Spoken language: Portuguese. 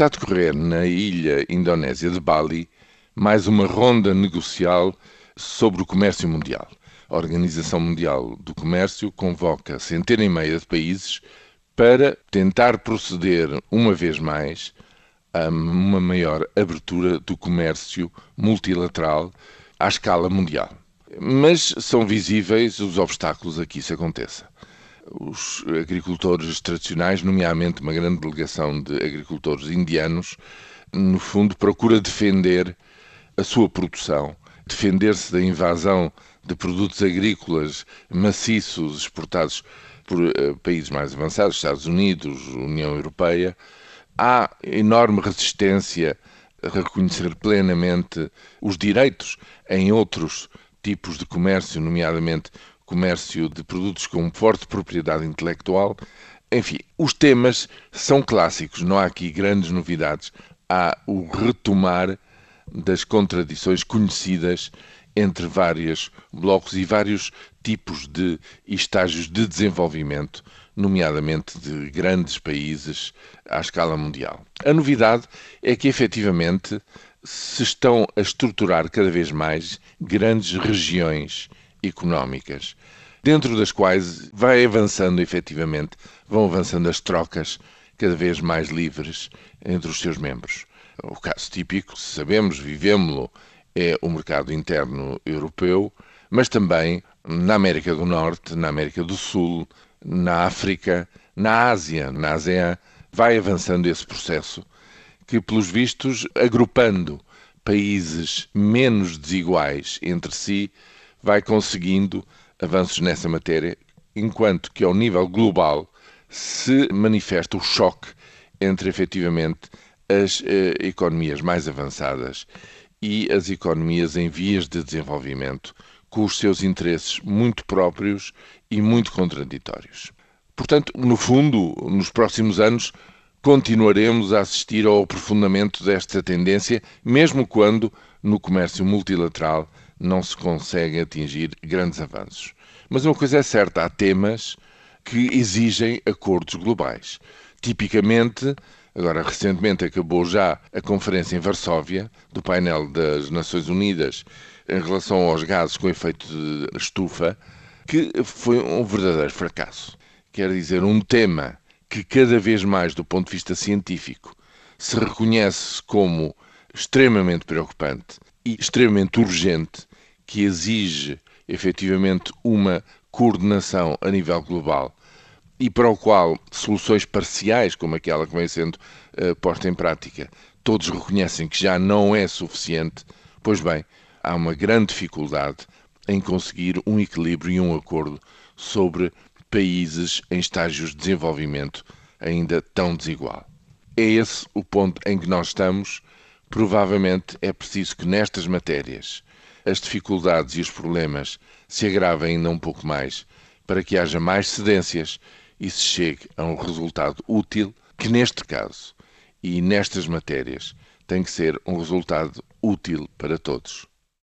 Está a decorrer na ilha indonésia de Bali mais uma ronda negocial sobre o comércio mundial. A Organização Mundial do Comércio convoca centena e meia de países para tentar proceder uma vez mais a uma maior abertura do comércio multilateral à escala mundial. Mas são visíveis os obstáculos a que isso aconteça. Os agricultores tradicionais, nomeadamente uma grande delegação de agricultores indianos, no fundo procura defender a sua produção, defender-se da invasão de produtos agrícolas maciços exportados por uh, países mais avançados, Estados Unidos, União Europeia, há enorme resistência a reconhecer plenamente os direitos em outros tipos de comércio, nomeadamente comércio de produtos com forte propriedade intelectual. Enfim, os temas são clássicos, não há aqui grandes novidades. Há o retomar das contradições conhecidas entre vários blocos e vários tipos de estágios de desenvolvimento, nomeadamente de grandes países à escala mundial. A novidade é que efetivamente se estão a estruturar cada vez mais grandes regiões económicas, dentro das quais vai avançando efetivamente, vão avançando as trocas cada vez mais livres entre os seus membros. O caso típico, sabemos, vivemos-lo, é o mercado interno europeu, mas também na América do Norte, na América do Sul, na África, na Ásia, na ASEAN, vai avançando esse processo que, pelos vistos, agrupando países menos desiguais entre si, vai conseguindo avanços nessa matéria, enquanto que ao nível global se manifesta o choque entre efetivamente as eh, economias mais avançadas e as economias em vias de desenvolvimento, com os seus interesses muito próprios e muito contraditórios. Portanto, no fundo, nos próximos anos, continuaremos a assistir ao aprofundamento desta tendência, mesmo quando no comércio multilateral não se conseguem atingir grandes avanços. Mas uma coisa é certa: há temas que exigem acordos globais. Tipicamente, Agora, recentemente acabou já a conferência em Varsóvia do painel das Nações Unidas em relação aos gases com efeito de estufa, que foi um verdadeiro fracasso. Quer dizer, um tema que cada vez mais, do ponto de vista científico, se reconhece como extremamente preocupante e extremamente urgente, que exige efetivamente uma coordenação a nível global e para o qual soluções parciais, como aquela que vem sendo uh, posta em prática, todos reconhecem que já não é suficiente, pois bem, há uma grande dificuldade em conseguir um equilíbrio e um acordo sobre países em estágios de desenvolvimento ainda tão desigual. É esse o ponto em que nós estamos. Provavelmente é preciso que nestas matérias as dificuldades e os problemas se agravem ainda um pouco mais para que haja mais cedências e se chegue a um resultado útil, que neste caso e nestas matérias tem que ser um resultado útil para todos.